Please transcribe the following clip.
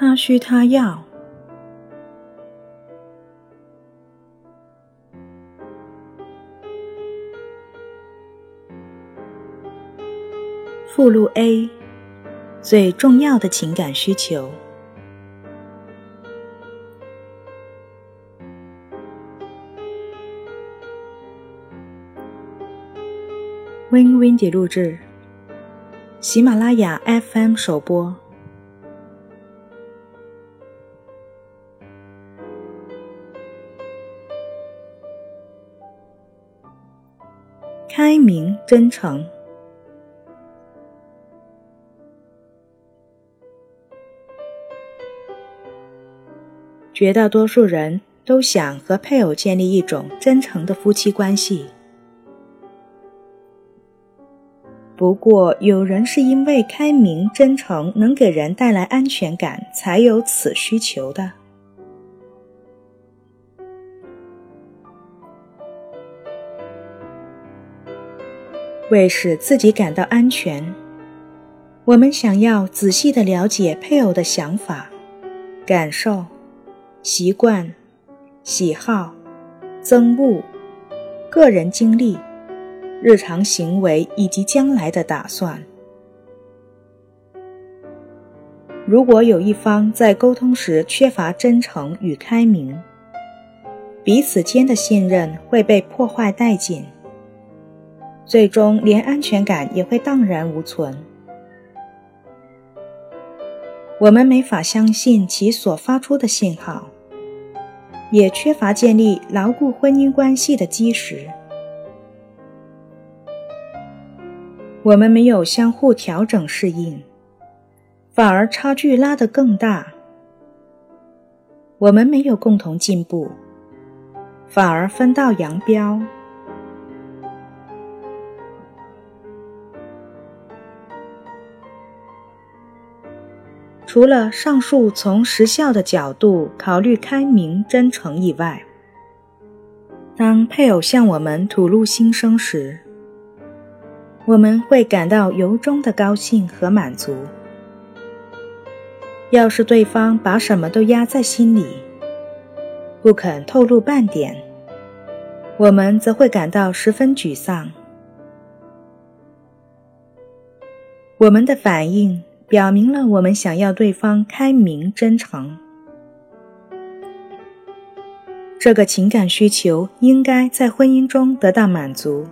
他需他要。附录 A 最重要的情感需求。Win Windy 录制，喜马拉雅 FM 首播。开明真诚。绝大多数人都想和配偶建立一种真诚的夫妻关系。不过，有人是因为开明真诚能给人带来安全感，才有此需求的。为使自己感到安全，我们想要仔细的了解配偶的想法、感受。习惯、喜好、憎恶、个人经历、日常行为以及将来的打算。如果有一方在沟通时缺乏真诚与开明，彼此间的信任会被破坏殆尽，最终连安全感也会荡然无存。我们没法相信其所发出的信号，也缺乏建立牢固婚姻关系的基石。我们没有相互调整适应，反而差距拉得更大。我们没有共同进步，反而分道扬镳。除了上述从时效的角度考虑开明真诚以外，当配偶向我们吐露心声时，我们会感到由衷的高兴和满足。要是对方把什么都压在心里，不肯透露半点，我们则会感到十分沮丧。我们的反应。表明了我们想要对方开明真诚，这个情感需求应该在婚姻中得到满足。